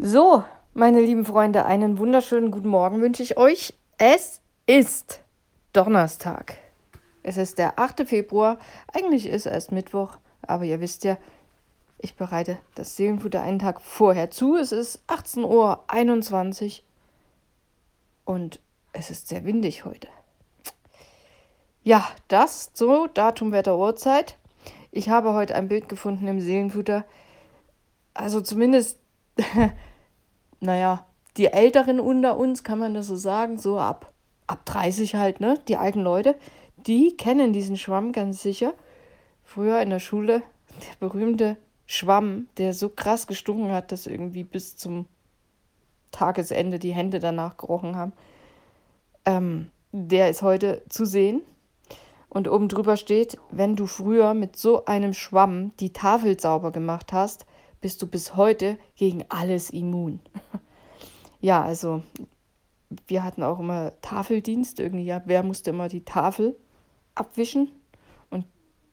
So, meine lieben Freunde, einen wunderschönen guten Morgen wünsche ich euch. Es ist Donnerstag. Es ist der 8. Februar. Eigentlich ist es Mittwoch, aber ihr wisst ja, ich bereite das Seelenfutter einen Tag vorher zu. Es ist 18.21 Uhr und es ist sehr windig heute. Ja, das so, Datum, Wetter, Uhrzeit. Ich habe heute ein Bild gefunden im Seelenfutter. Also zumindest naja, die Älteren unter uns, kann man das so sagen, so ab, ab 30 halt, ne? Die alten Leute, die kennen diesen Schwamm ganz sicher. Früher in der Schule, der berühmte Schwamm, der so krass gestunken hat, dass irgendwie bis zum Tagesende die Hände danach gerochen haben. Ähm, der ist heute zu sehen. Und oben drüber steht, wenn du früher mit so einem Schwamm die Tafel sauber gemacht hast, bist du bis heute gegen alles immun. ja, also wir hatten auch immer Tafeldienst irgendwie. Ja, wer musste immer die Tafel abwischen? Und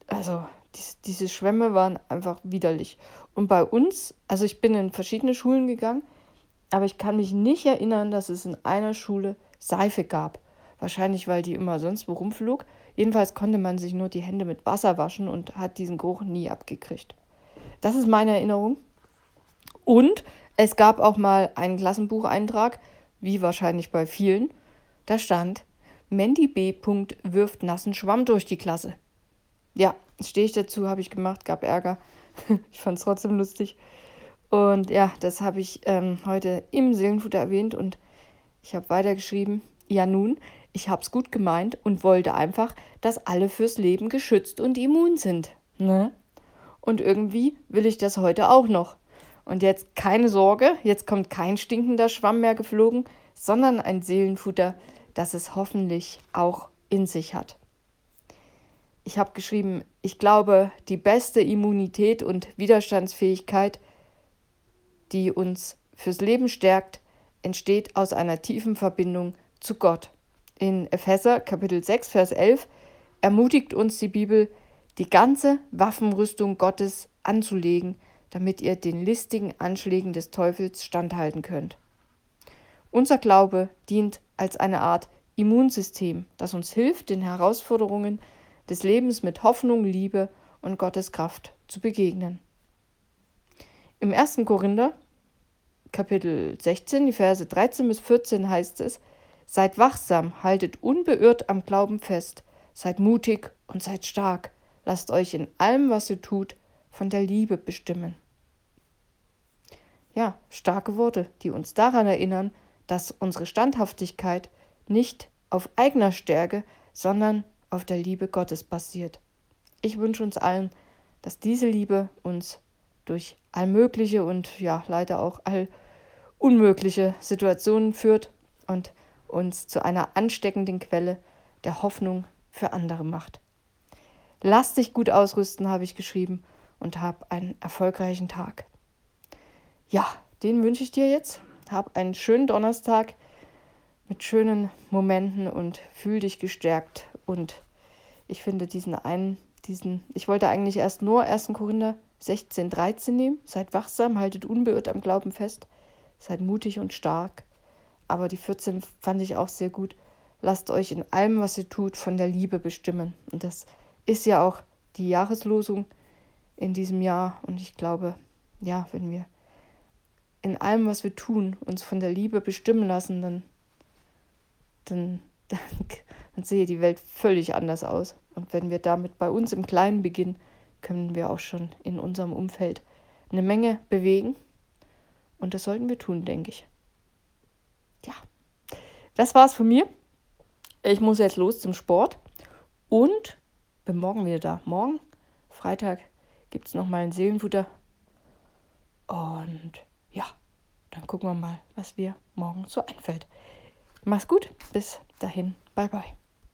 also dies, diese Schwämme waren einfach widerlich. Und bei uns, also ich bin in verschiedene Schulen gegangen, aber ich kann mich nicht erinnern, dass es in einer Schule Seife gab. Wahrscheinlich, weil die immer sonst wo rumflog. Jedenfalls konnte man sich nur die Hände mit Wasser waschen und hat diesen Geruch nie abgekriegt. Das ist meine Erinnerung. Und es gab auch mal einen Klassenbucheintrag, wie wahrscheinlich bei vielen. Da stand, Mandy B. wirft nassen Schwamm durch die Klasse. Ja, stehe ich dazu, habe ich gemacht, gab Ärger. ich fand es trotzdem lustig. Und ja, das habe ich ähm, heute im Seelenfutter erwähnt und ich habe weitergeschrieben. Ja nun, ich habe es gut gemeint und wollte einfach, dass alle fürs Leben geschützt und immun sind. Ne? Und irgendwie will ich das heute auch noch. Und jetzt keine Sorge, jetzt kommt kein stinkender Schwamm mehr geflogen, sondern ein Seelenfutter, das es hoffentlich auch in sich hat. Ich habe geschrieben, ich glaube, die beste Immunität und Widerstandsfähigkeit, die uns fürs Leben stärkt, entsteht aus einer tiefen Verbindung zu Gott. In Epheser Kapitel 6, Vers 11 ermutigt uns die Bibel, die ganze Waffenrüstung Gottes anzulegen, damit ihr den listigen Anschlägen des Teufels standhalten könnt. Unser Glaube dient als eine Art Immunsystem, das uns hilft, den Herausforderungen des Lebens mit Hoffnung, Liebe und Gottes Kraft zu begegnen. Im 1. Korinther, Kapitel 16, die Verse 13 bis 14 heißt es, Seid wachsam, haltet unbeirrt am Glauben fest, seid mutig und seid stark. Lasst euch in allem, was ihr tut, von der Liebe bestimmen. Ja, starke Worte, die uns daran erinnern, dass unsere Standhaftigkeit nicht auf eigener Stärke, sondern auf der Liebe Gottes basiert. Ich wünsche uns allen, dass diese Liebe uns durch allmögliche und ja leider auch all unmögliche Situationen führt und uns zu einer ansteckenden Quelle der Hoffnung für andere macht. Lass dich gut ausrüsten, habe ich geschrieben, und hab einen erfolgreichen Tag. Ja, den wünsche ich dir jetzt. Hab einen schönen Donnerstag mit schönen Momenten und fühl dich gestärkt. Und ich finde diesen einen, diesen, ich wollte eigentlich erst nur 1. Korinther 16, 13 nehmen. Seid wachsam, haltet unbeirrt am Glauben fest, seid mutig und stark. Aber die 14 fand ich auch sehr gut. Lasst euch in allem, was ihr tut, von der Liebe bestimmen. Und das ist ja auch die Jahreslosung in diesem Jahr. Und ich glaube, ja, wenn wir in allem, was wir tun, uns von der Liebe bestimmen lassen, dann, dann, dann, dann sehe die Welt völlig anders aus. Und wenn wir damit bei uns im Kleinen beginnen, können wir auch schon in unserem Umfeld eine Menge bewegen. Und das sollten wir tun, denke ich. Ja, das war's von mir. Ich muss jetzt los zum Sport und bin morgen wieder da. Morgen, Freitag, gibt es nochmal ein Seelenfutter. Und ja, dann gucken wir mal, was mir morgen so einfällt. Mach's gut, bis dahin, bye bye.